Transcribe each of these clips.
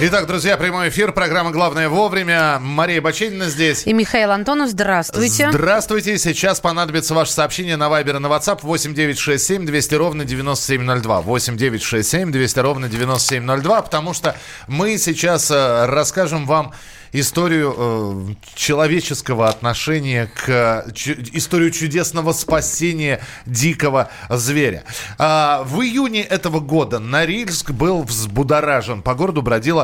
Итак, друзья, прямой эфир, программа «Главное вовремя». Мария Баченина здесь. И Михаил Антонов, здравствуйте. Здравствуйте. Сейчас понадобится ваше сообщение на Вайбер и на WhatsApp 8967 200 ровно 9702. 8967 200 ровно 9702, потому что мы сейчас э, расскажем вам историю э, человеческого отношения к чу, историю чудесного спасения дикого зверя. А, в июне этого года Норильск был взбудоражен. По городу бродила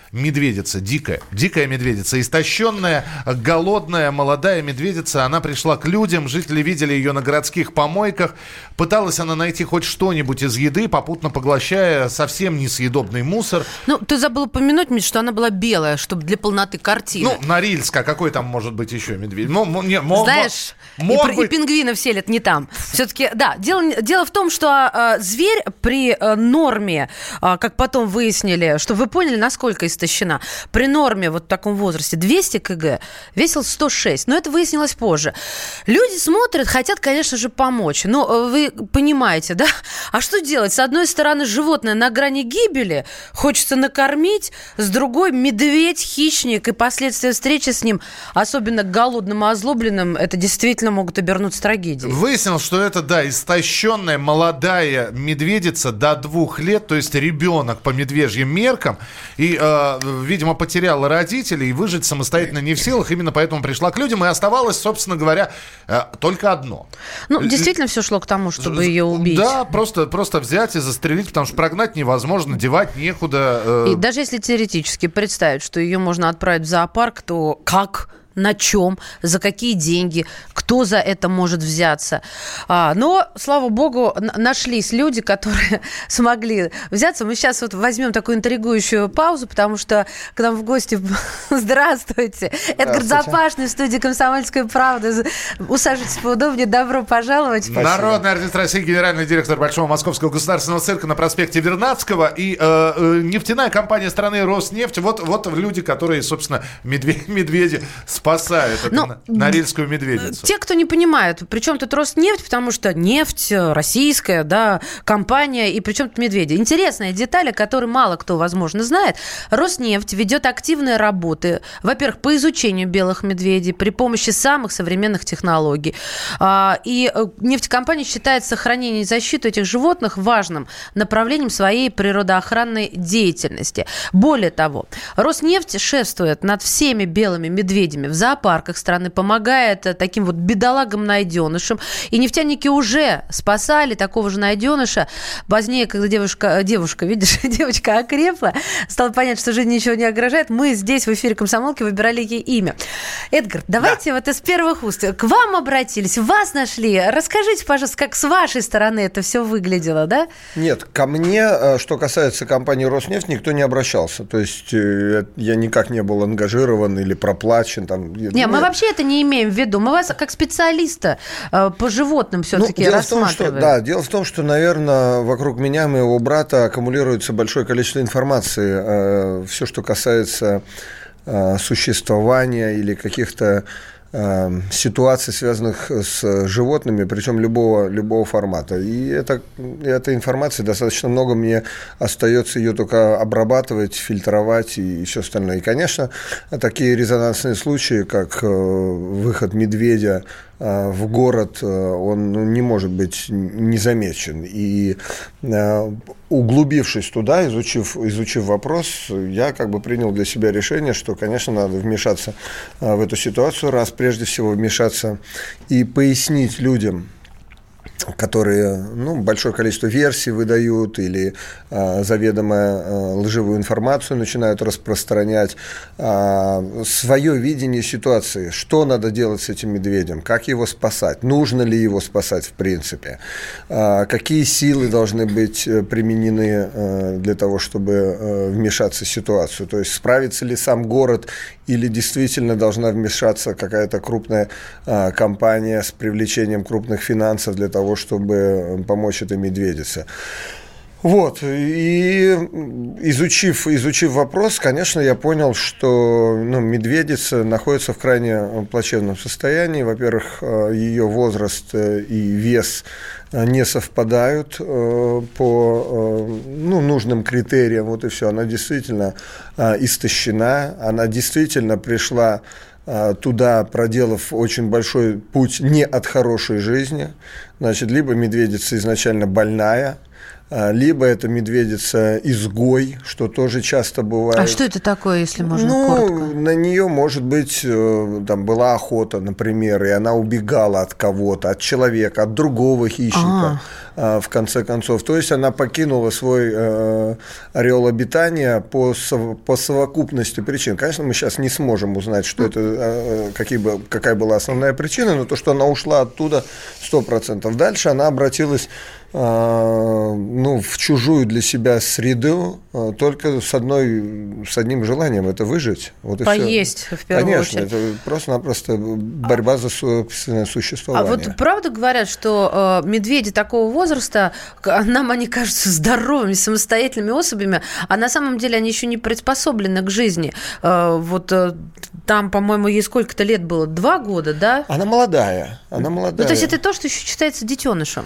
медведица, дикая, дикая медведица, истощенная, голодная, молодая медведица. Она пришла к людям, жители видели ее на городских помойках. Пыталась она найти хоть что-нибудь из еды, попутно поглощая совсем несъедобный мусор. Ну, ты забыл упомянуть, Миш, что она была белая, чтобы для полноты картины. Ну, Норильска, какой там может быть еще медведь? Ну, не, мог, Знаешь, мог и, быть... и пингвинов селят не там. Все-таки, да, дело, дело в том, что э, зверь при э, норме, э, как потом выяснили, что вы поняли, насколько истощен истощена. При норме вот в таком возрасте 200 кг весил 106. Но это выяснилось позже. Люди смотрят, хотят, конечно же, помочь. Но э, вы понимаете, да? А что делать? С одной стороны, животное на грани гибели, хочется накормить, с другой медведь, хищник и последствия встречи с ним, особенно голодным и озлобленным, это действительно могут обернуться трагедией. Выяснилось, что это, да, истощенная молодая медведица до двух лет, то есть ребенок по медвежьим меркам. И э, видимо, потеряла родителей и выжить самостоятельно не в силах. Именно поэтому пришла к людям. И оставалось, собственно говоря, э, только одно. Ну, действительно, все шло к тому, чтобы ее убить. Да, просто, просто взять и застрелить, потому что прогнать невозможно, девать некуда. Э. И даже если теоретически представить, что ее можно отправить в зоопарк, то как на чем, за какие деньги, кто за это может взяться. А, но, слава богу, нашлись люди, которые смогли взяться. Мы сейчас вот возьмем такую интригующую паузу, потому что к нам в гости... Здравствуйте! Эдгар Запашный в студии «Комсомольской правды». Усаживайтесь поудобнее. Добро пожаловать. Спасибо. Народный артист России, генеральный директор Большого Московского государственного цирка на проспекте Вернадского и э, э, нефтяная компания страны «Роснефть». Вот, вот люди, которые, собственно, медведи, медведи с спасает Но, ну, норильскую медведицу. Те, кто не понимают, при чем тут Роснефть, потому что нефть э, российская, да, компания, и при чем тут медведи. Интересная деталь, о которой мало кто, возможно, знает. Роснефть ведет активные работы, во-первых, по изучению белых медведей при помощи самых современных технологий. А, и э, нефтекомпания считает сохранение и защиту этих животных важным направлением своей природоохранной деятельности. Более того, Роснефть шефствует над всеми белыми медведями в зоопарках страны, помогает э, таким вот бедолагам-найденышам. И нефтяники уже спасали такого же найденыша. Позднее, когда девушка, э, девушка, видишь, девочка окрепла, стало понятно, что жизнь ничего не угрожает, мы здесь в эфире «Комсомолки» выбирали ей имя. Эдгар, давайте да. вот из первых уст. К вам обратились, вас нашли. Расскажите, пожалуйста, как с вашей стороны это все выглядело, да? Нет, ко мне, э, что касается компании «Роснефть», никто не обращался. То есть я никак не был ангажирован или проплачен там не, мы вообще это не имеем в виду. Мы вас как специалиста э, по животным все-таки ну, рассматриваем. Том, что, да, дело в том, что, наверное, вокруг меня, моего брата, аккумулируется большое количество информации. Э, все, что касается э, существования или каких-то ситуаций, связанных с животными, причем любого, любого формата. И это, этой информации достаточно много, мне остается ее только обрабатывать, фильтровать и все остальное. И, конечно, такие резонансные случаи, как э, выход медведя в город, э, он ну, не может быть незамечен. И э, углубившись туда, изучив, изучив вопрос, я как бы принял для себя решение, что, конечно, надо вмешаться в эту ситуацию, раз прежде всего вмешаться и пояснить людям, которые ну, большое количество версий выдают или э, заведомо э, лживую информацию начинают распространять, э, свое видение ситуации, что надо делать с этим медведем, как его спасать, нужно ли его спасать в принципе, э, какие силы должны быть применены э, для того, чтобы э, вмешаться в ситуацию, то есть справится ли сам город или действительно должна вмешаться какая-то крупная э, компания с привлечением крупных финансов для того, чтобы помочь этой медведице. Вот, и изучив, изучив вопрос, конечно, я понял, что ну, медведица находится в крайне плачевном состоянии. Во-первых, э, ее возраст э, и вес не совпадают э, по ну, нужным критериям, вот и все. Она действительно истощена, она действительно пришла туда, проделав очень большой путь не от хорошей жизни. Значит, либо медведица изначально больная – а, либо это медведица-изгой, что тоже часто бывает. А что это такое, если можно ну, коротко? на нее, может быть, э, там была охота, например, и она убегала от кого-то, от человека, от другого хищника, а. В конце концов. То есть она покинула свой э, ореол обитания по, по совокупности причин. Конечно, мы сейчас не сможем узнать, что это, э, какие, какая была основная причина, но то, что она ушла оттуда 100%. Дальше она обратилась а, ну, в чужую для себя среду а, только с, одной, с одним желанием – это выжить. Вот и Поесть, все. в первую Конечно, очередь. это просто-напросто борьба за собственное существование. А вот правда говорят, что э, медведи такого возраста, нам они кажутся здоровыми, самостоятельными особями, а на самом деле они еще не приспособлены к жизни. Э, вот э, там, по-моему, ей сколько-то лет было? Два года, да? Она молодая, она молодая. Ну, то есть это то, что еще считается детенышем?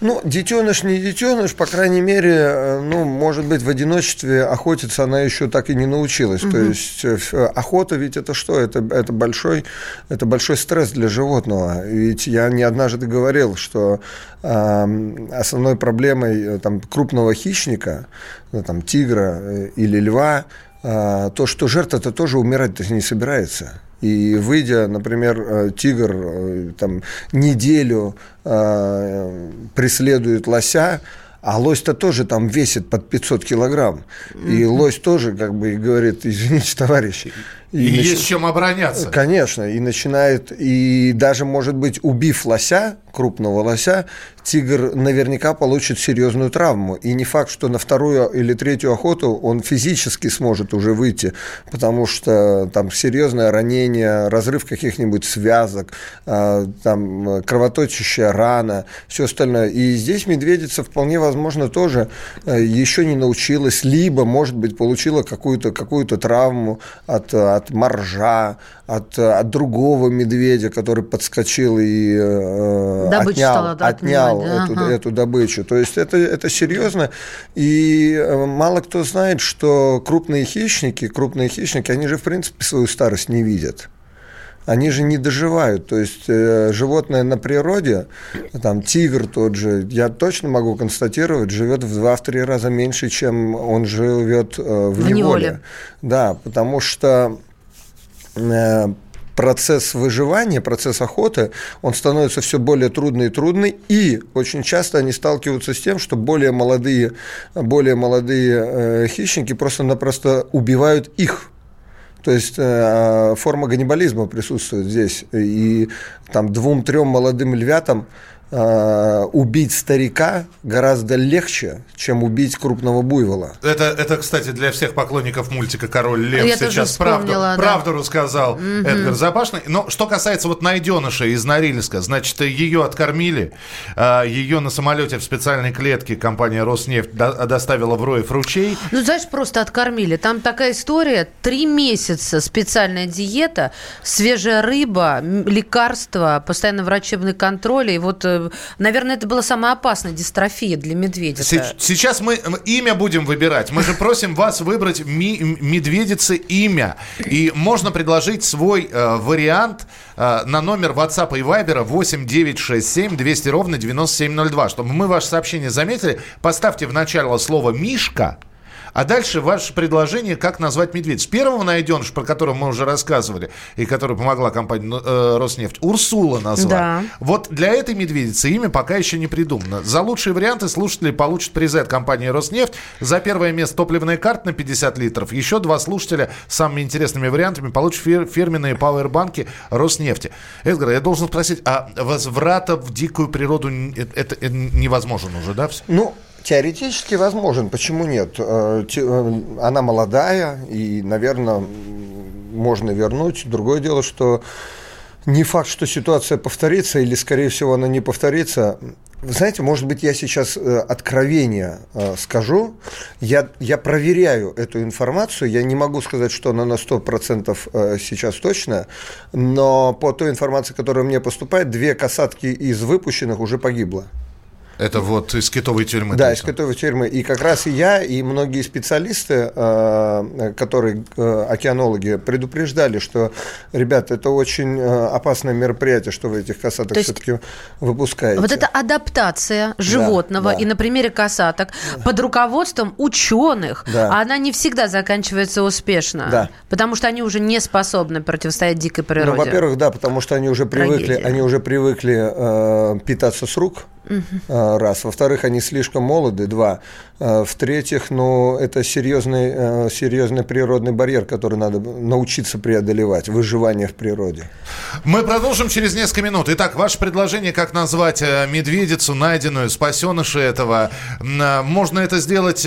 Ну, детеныш не детеныш, по крайней мере, э, ну, может быть, в одиночестве охотиться она еще так и не научилась. Угу. То есть э, охота ведь это что? Это, это, большой, это большой стресс для животного. Ведь я не однажды говорил, что э, основной проблемой э, там, крупного хищника, ну, там, тигра или льва, э, то, что жертва-то тоже умирать-то не собирается. И выйдя, например, э, тигр э, там, неделю э, преследует лося, а лось-то тоже там весит под 500 килограмм. И лось тоже как бы говорит, извините, товарищи, и, и нач... есть чем обороняться. Конечно, и начинает, и даже, может быть, убив лося, крупного лося, тигр наверняка получит серьезную травму. И не факт, что на вторую или третью охоту он физически сможет уже выйти, потому что там серьезное ранение, разрыв каких-нибудь связок, а, там кровоточащая рана, все остальное. И здесь медведица вполне возможно тоже э, еще не научилась, либо, может быть, получила какую-то какую травму от, от от моржа, от, от другого медведя, который подскочил и э, отнял, стала, да, отнял отнимать, эту, ага. эту добычу. То есть это, это серьезно. И э, мало кто знает, что крупные хищники, крупные хищники, они же в принципе свою старость не видят они же не доживают. То есть э, животное на природе, там тигр тот же, я точно могу констатировать, живет в 2-3 раза меньше, чем он живет э, в, в неволе. неволе. Да, потому что Э, процесс выживания, процесс охоты, он становится все более трудный и трудный, и очень часто они сталкиваются с тем, что более молодые, более молодые э, хищники просто-напросто убивают их. То есть э, форма ганнибализма присутствует здесь. И там двум-трем молодым львятам Э, убить старика гораздо легче, чем убить крупного буйвола. Это, это, кстати, для всех поклонников мультика «Король лев» Я сейчас правду, да. правду рассказал угу. Эдгар Запашный. Но что касается вот найденыша из Норильска, значит, ее откормили, э, ее на самолете в специальной клетке компания «Роснефть» доставила в Роев ручей. Ну, знаешь, просто откормили. Там такая история. Три месяца специальная диета, свежая рыба, лекарства, постоянно врачебный контроль. И вот э, наверное, это была самая опасная дистрофия для медведя. Сейчас мы имя будем выбирать. Мы же просим вас выбрать ми- медведице имя. И можно предложить свой э, вариант э, на номер WhatsApp и Viber 8 967 200 ровно 9702. Чтобы мы ваше сообщение заметили, поставьте в начало слово «Мишка», а дальше ваше предложение, как назвать медведя. С первого найденыша, про которого мы уже рассказывали, и который помогла компания ну, э, Роснефть, Урсула назвать. Да. Вот для этой медведицы имя пока еще не придумано. За лучшие варианты слушатели получат призы от компании Роснефть. За первое место топливная карта на 50 литров. Еще два слушателя с самыми интересными вариантами получат фир- фирменные пауэрбанки Роснефти. Эдгар, я должен спросить, а возврата в дикую природу это, это невозможно уже, да? Ну, Теоретически возможен, почему нет? Э, э, она молодая, и, наверное, можно вернуть. Другое дело, что не факт, что ситуация повторится, или, скорее всего, она не повторится. вы знаете, может быть, я сейчас э, откровение скажу. Я, я проверяю эту информацию. Я не могу сказать, что она на 100% э, сейчас точно, но по той информации, которая мне поступает, две касатки из выпущенных уже погибло. Это вот из китовой тюрьмы. Да, из китовой тюрьмы. И как раз и я, и многие специалисты, э, которые э, океанологи, предупреждали, что, ребят, это очень э, опасное мероприятие, что вы этих касаток все-таки выпускаете. Вот это адаптация животного, да, да. и на примере касаток, под руководством ученых, да. она не всегда заканчивается успешно. Да. Потому что они уже не способны противостоять дикой природе. Ну, во-первых, да, потому что они уже привыкли, они уже привыкли э, питаться с рук Угу. Раз. Во-вторых, они слишком молоды. Два. А, в-третьих, ну, это серьезный, э, серьезный природный барьер, который надо научиться преодолевать. Выживание в природе. Мы продолжим через несколько минут. Итак, ваше предложение, как назвать э, медведицу, найденную, спасеныши этого. Э, можно это сделать,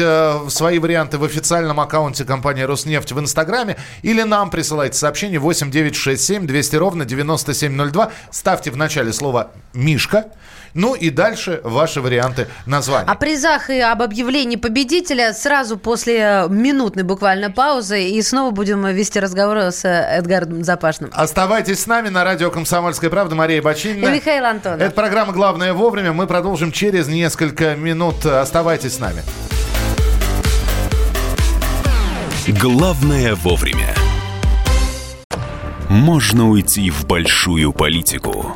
свои варианты в официальном аккаунте компании «Роснефть» в Инстаграме или нам присылайте сообщение 8967 200 ровно 9702. Ставьте в начале слово «Мишка». Ну и дальше ваши варианты названий. О призах и об объявлении победителя сразу после минутной буквально паузы. И снова будем вести разговор с Эдгаром Запашным. Оставайтесь с нами на радио «Комсомольская правда». Мария Бочинина. И Михаил Антонов. Это программа «Главное вовремя». Мы продолжим через несколько минут. Оставайтесь с нами. Главное вовремя. Можно уйти в большую политику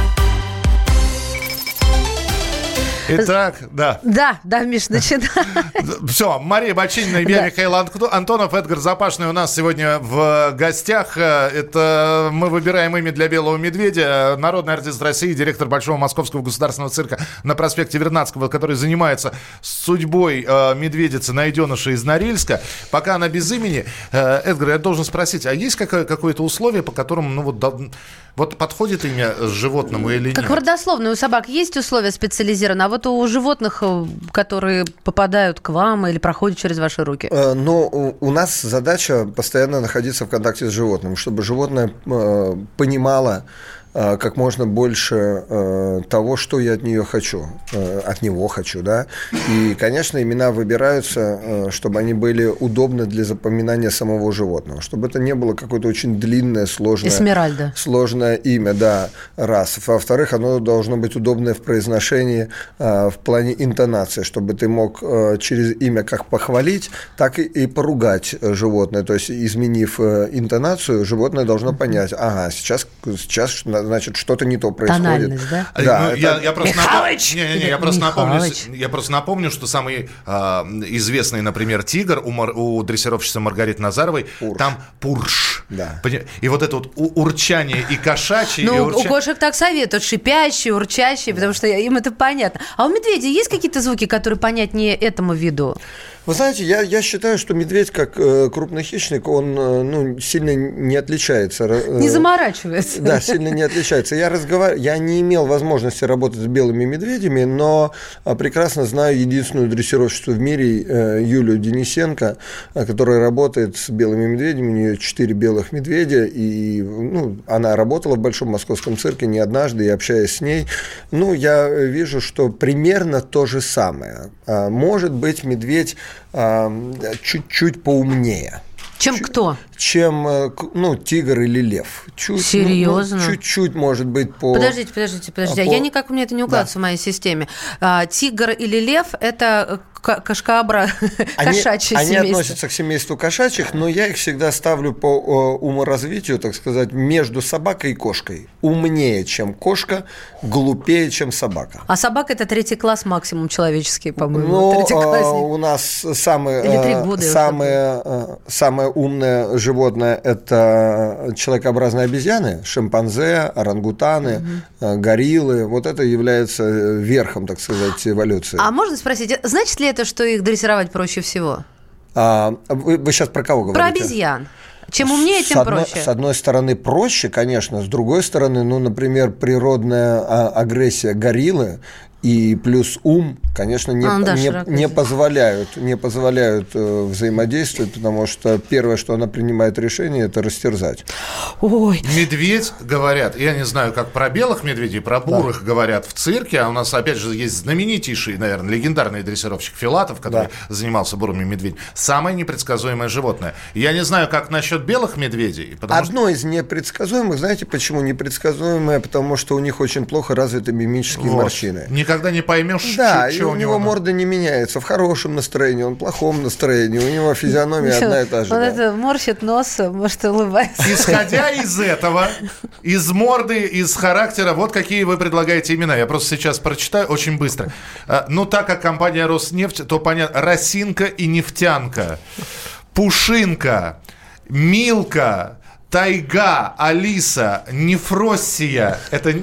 Итак, да. Да, да, Миш, начинай. Все, Мария Бочинина я, Михаил Антонов, Эдгар Запашный у нас сегодня в гостях. Это мы выбираем имя для Белого Медведя. Народный артист России, директор Большого Московского государственного цирка на проспекте Вернадского, который занимается судьбой э, медведицы, найденыша из Норильска. Пока она без имени. Э, Эдгар, я должен спросить, а есть какое-то условие, по которому, ну вот, вот подходит имя животному или нет? Как в родословной у собак есть условия специализированные, а вот у животных, э, которые попадают к вам или проходят через ваши руки? Э, ну, у нас задача постоянно находиться в контакте с животным, чтобы животное э, понимало, как можно больше э, того, что я от нее хочу, э, от него хочу, да. И, конечно, имена выбираются, чтобы они были удобны для запоминания самого животного, чтобы это не было какое-то очень длинное, сложное, Эсмеральда. сложное имя, да, раз. Во-вторых, оно должно быть удобное в произношении в плане интонации, чтобы ты мог через имя как похвалить, так и поругать животное. То есть, изменив интонацию, животное должно понять, ага, сейчас, сейчас значит, что-то не то происходит. Тональность, да? Да, ну, это... я, я просто Михалыч! Напом... Не, не, не, я, просто напомню, я просто напомню, что самый э, известный, например, тигр у, мар... у дрессировщицы Маргариты Назаровой, Пурш. там Пурш. Да. И вот это вот урчание и кошачье. Ну, и урчание... у кошек так советуют, шипящие, урчащие, да. потому что им это понятно. А у медведей есть какие-то звуки, которые понятнее этому виду? Вы знаете, я, я считаю, что медведь, как э, крупный хищник, он э, ну, сильно не отличается. Э, не заморачивается. Да, сильно не отличается. Я, разговар... я не имел возможности работать с белыми медведями, но э, прекрасно знаю единственную дрессировщицу в мире, э, Юлию Денисенко, э, которая работает с белыми медведями. У нее четыре белых медведя, и ну, она работала в Большом Московском цирке не однажды, и общаясь с ней, ну, я вижу, что примерно то же самое. Может быть, медведь чуть-чуть поумнее. Чем Ч- кто? Чем, э, ну, тигр или лев. Чуть, Серьезно? Ну, чуть-чуть, может быть, по... Подождите, подождите, подождите. А по... Я никак, у меня это не укладывается да. в моей системе. А, тигр или лев – это кошкообра, кошачье они, семейство. Они относятся к семейству кошачьих, но я их всегда ставлю по уморазвитию, так сказать, между собакой и кошкой. Умнее, чем кошка, глупее, чем собака. А собака – это третий класс максимум человеческий, по-моему. Ну, а, у нас самое, э, года самое, э, самое умное животное – это человекообразные обезьяны, шимпанзе, орангутаны, угу. гориллы. Вот это является верхом, так сказать, эволюции. А можно спросить, значит ли это, что их дрессировать проще всего? А, вы, вы сейчас про кого говорите? Про обезьян. Чем умнее, тем с одной, проще. С одной стороны проще, конечно, с другой стороны, ну, например, природная а, агрессия гориллы и плюс ум, конечно, не, а, да, не, не позволяют, не позволяют э, взаимодействовать, потому что первое, что она принимает решение, это растерзать. Ой. Медведь, говорят, я не знаю, как про белых медведей, про бурых да. говорят в цирке, а у нас, опять же, есть знаменитейший, наверное, легендарный дрессировщик Филатов, который да. занимался бурыми медведями. Самое непредсказуемое животное. Я не знаю, как насчет белых медведей. Одно что... из непредсказуемых, знаете, почему непредсказуемое? Потому что у них очень плохо развиты мимические вот. морщины. Никогда не поймешь, да, что, и у, у него морда не меняется. В хорошем настроении, он в плохом настроении. У него физиономия одна и та же. Он это морщит нос, может, улыбается. Исходя из этого, из морды, из характера, вот какие вы предлагаете имена. Я просто сейчас прочитаю очень быстро. А, ну, так как компания Роснефть, то понятно. Росинка и нефтянка. Пушинка. Милка. Тайга, Алиса, Нефроссия. Это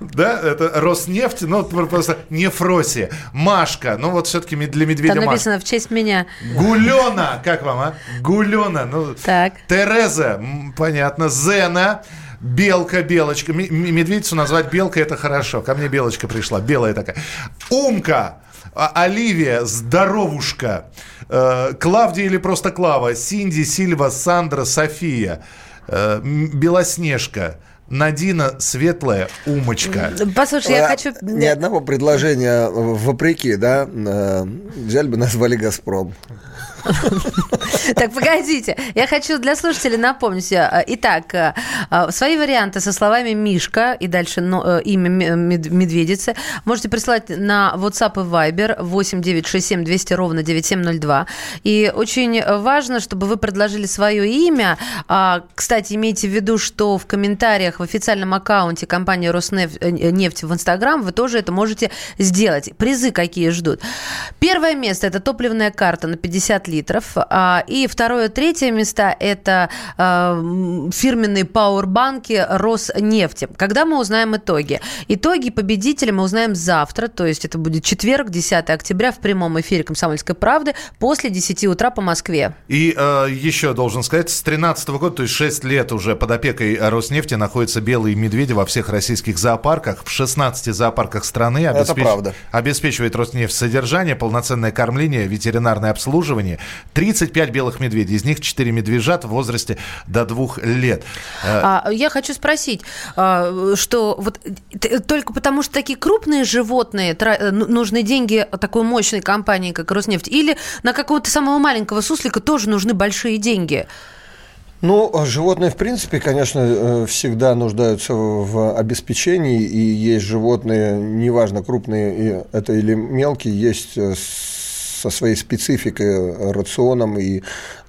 да, это Роснефть, ну, просто Нефросия. Машка, ну, вот все-таки для медведя Там написано Машка. в честь меня. Гулена, как вам, а? Гулена, ну. Так. Тереза, понятно. Зена. Белка, белочка. Медведицу назвать белкой это хорошо. Ко мне белочка пришла, белая такая. Умка. А, Оливия, здоровушка. Э, Клавдия или просто Клава. Синди, Сильва, Сандра, София. Э, Белоснежка. Надина светлая умочка. Послушай, я хочу... Ни одного предложения вопреки, да, э, взяли бы назвали «Газпром». Так, погодите. Я хочу для слушателей напомнить. Э, итак, э, э, свои варианты со словами «Мишка» и дальше имя медведицы можете присылать на WhatsApp и Viber 8 967 200 ровно 9702. И очень важно, чтобы вы предложили свое имя. А, кстати, имейте в виду, что в комментариях в официальном аккаунте компании «Роснефть» в Инстаграм вы тоже это можете сделать. Призы какие ждут. Первое место – это топливная карта на 50 лет литров. А, и второе, третье места – это а, фирменные пауэрбанки Роснефти. Когда мы узнаем итоги? Итоги победителя мы узнаем завтра, то есть это будет четверг, 10 октября в прямом эфире «Комсомольской правды» после 10 утра по Москве. И э, еще должен сказать, с 2013 года, то есть 6 лет уже под опекой Роснефти находятся белые медведи во всех российских зоопарках. В 16 зоопарках страны обеспеч... обеспечивает Роснефть содержание, полноценное кормление, ветеринарное обслуживание. 35 белых медведей, из них 4 медвежат в возрасте до двух лет. Э, а, я хочу спросить, а, что вот только потому, что такие крупные животные э, ну, нужны деньги такой мощной компании, как Роснефть, или на какого-то самого маленького суслика тоже нужны большие деньги? Ну, животные, в принципе, конечно, э, всегда нуждаются в обеспечении, и есть животные, неважно, крупные это или мелкие, есть со своей спецификой, рационом и,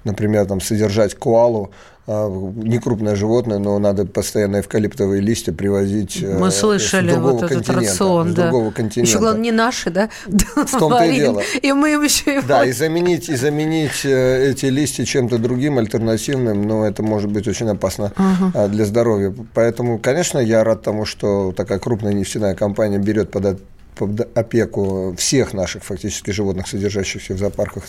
например, там, содержать коалу, а, не крупное животное, но надо постоянно эвкалиптовые листья привозить э, Мы слышали с вот этот рацион, да. другого континента. Еще, главное, не наши, да? В том-то и дело. И мы им еще его... Да, и заменить, и заменить э, эти листья чем-то другим, альтернативным, но это может быть очень опасно uh для здоровья. Поэтому, конечно, я рад тому, что такая крупная нефтяная компания берет под под опеку всех наших фактически животных, содержащихся в зоопарках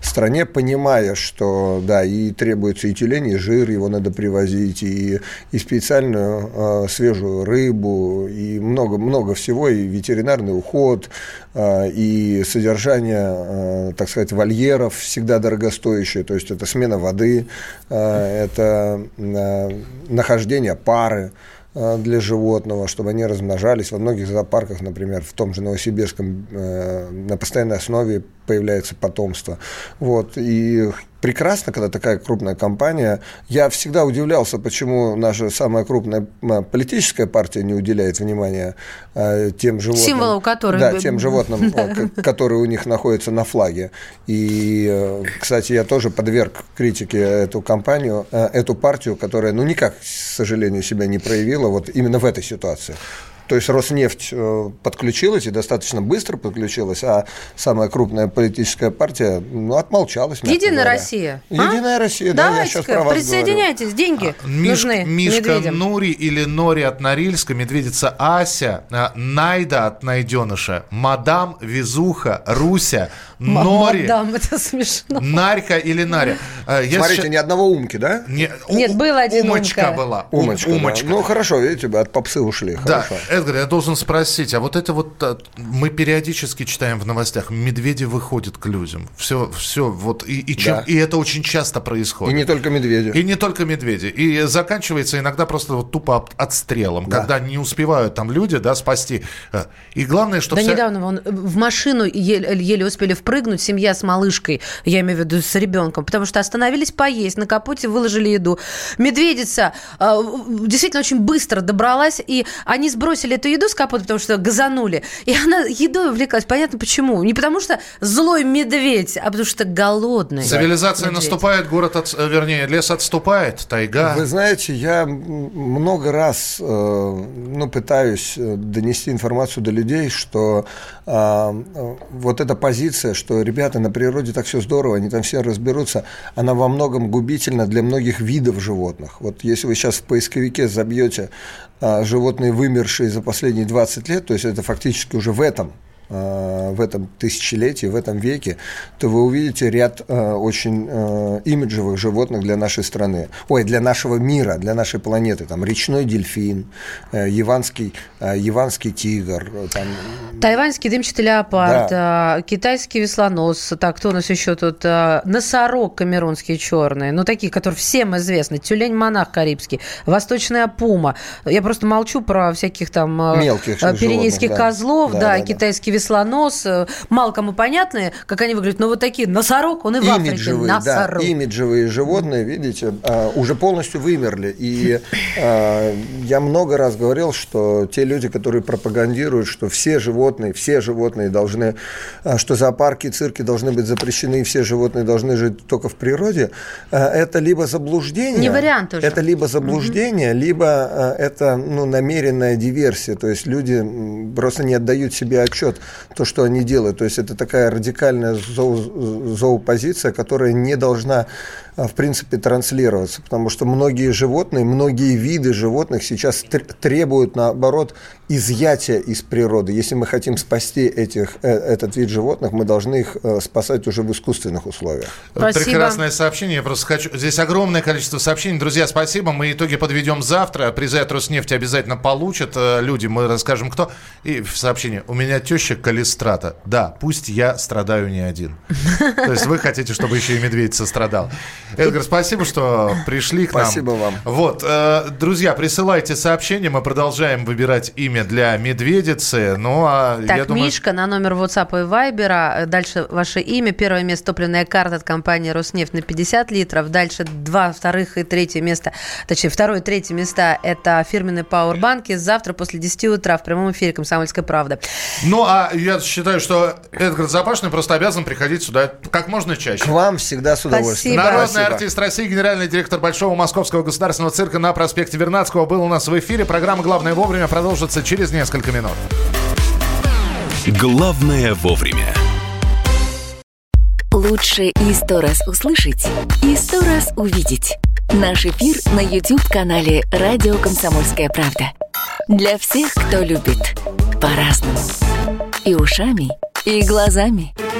в стране, понимая, что да, и требуется и тюлень, и жир, его надо привозить, и, и специальную э, свежую рыбу, и много-много всего, и ветеринарный уход, э, и содержание, э, так сказать, вольеров всегда дорогостоящее, то есть это смена воды, э, это э, нахождение пары, для животного, чтобы они размножались. Во многих зоопарках, например, в том же Новосибирском, э, на постоянной основе появляется потомство. Вот. И прекрасно, когда такая крупная компания. Я всегда удивлялся, почему наша самая крупная политическая партия не уделяет внимания э, тем животным. Символу которых. Да, тем животным, которые у них находятся на флаге. И, э, кстати, я тоже подверг критике эту компанию, э, эту партию, которая, ну, никак, к сожалению, себя не проявила вот именно в этой ситуации. То есть Роснефть э, подключилась и достаточно быстро подключилась, а самая крупная политическая партия ну, отмолчалась. Единая говоря. Россия. А? Единая а? Россия, да, я сейчас про вас Присоединяйтесь, говорю. деньги а, Миш, нужны Мишка медведям. Нури или Нори от Норильска, медведица Ася, а, Найда от Найденыша, Мадам, Везуха, Руся, Нори. Мадам, это смешно. Нарька или Наря. Я Смотрите, сейчас... ни одного умки, да? Не, Нет, был один Умочка умка. была. Умочка, Умочка. Да. Ну, хорошо, видите, от попсы ушли. Да, Эдгар, я должен спросить, а вот это вот а, мы периодически читаем в новостях, медведи выходят к людям. Все, все, вот, и, и, чем, да. и это очень часто происходит. И не только медведи. И не только медведи. И заканчивается иногда просто вот тупо отстрелом, да. когда не успевают там люди, да, спасти. И главное, что... Да вся... недавно он в машину еле, еле успели впрыгнуть, семья с малышкой, я имею в виду с ребенком, потому что остановились поесть, на капоте выложили еду. Медведица э, действительно очень быстро добралась, и они сбросили эту еду с капота, потому что газанули. И она едой увлеклась. Понятно почему. Не потому что злой медведь, а потому что голодный. Цивилизация медведь. наступает, город, от, э, вернее, лес отступает, тайга. Вы знаете, я много раз э, ну, пытаюсь э, донести информацию до людей, что э, вот эта позиция, что ребята на природе так все здорово, они там все разберутся, она во многом губительна для многих видов животных. Вот если вы сейчас в поисковике забьете а, животные, вымершие за последние 20 лет, то есть это фактически уже в этом в этом тысячелетии, в этом веке, то вы увидите ряд э, очень э, имиджевых животных для нашей страны. Ой, для нашего мира, для нашей планеты. Там речной дельфин, яванский, яванский тигр. Там... Тайваньский дымчатый леопард, да. китайский веслонос. Так, кто у нас еще тут? Носорог камерунский черный. Ну, такие, которые всем известны. Тюлень-монах карибский, восточная пума. Я просто молчу про всяких там... Мелких Пиренейских животных, козлов, да, да, да китайский веслонос, э, мало кому понятные, как они выглядят, но вот такие, носорог, он и в Африке, имиджевые, носорог. Да, имиджевые животные, видите, а, уже полностью вымерли. И а, я много раз говорил, что те люди, которые пропагандируют, что все животные, все животные должны, а, что зоопарки, цирки должны быть запрещены, и все животные должны жить только в природе, это либо заблуждение. Не вариант уже. Это либо заблуждение, угу. либо это ну, намеренная диверсия. То есть люди просто не отдают себе отчет, то, что они делают. То есть это такая радикальная зоо, зоопозиция, которая не должна а, в принципе, транслироваться, потому что многие животные, многие виды животных сейчас требуют, наоборот, изъятия из природы. Если мы хотим спасти этих, э, этот вид животных, мы должны их э, спасать уже в искусственных условиях. Спасибо. Прекрасное сообщение. Я просто хочу... Здесь огромное количество сообщений. Друзья, спасибо. Мы итоги подведем завтра. Призы от Роснефти обязательно получат э, люди. Мы расскажем, кто. И в сообщении. У меня теща калистрата. Да, пусть я страдаю не один. То есть вы хотите, чтобы еще и медведь сострадал. Эдгар, спасибо, что пришли к нам. Спасибо вам. Вот, э, друзья, присылайте сообщения, мы продолжаем выбирать имя для медведицы. Ну, а так, я думаю... Мишка на номер WhatsApp и Viber. Дальше ваше имя. Первое место топливная карта от компании «Роснефть» на 50 литров. Дальше два вторых и третье место, точнее, второе и третье места – это фирменные пауэрбанки. Завтра после 10 утра в прямом эфире «Комсомольская правда». Ну, а я считаю, что Эдгар Запашный просто обязан приходить сюда как можно чаще. К вам всегда с удовольствием. Спасибо. Народный Спасибо. артист России, генеральный директор Большого Московского государственного цирка на проспекте Вернадского был у нас в эфире. Программа «Главное вовремя» продолжится через несколько минут. Главное вовремя. Лучше и сто раз услышать, и сто раз увидеть. Наш эфир на YouTube-канале «Радио Комсомольская правда». Для всех, кто любит по-разному. И ушами, и глазами –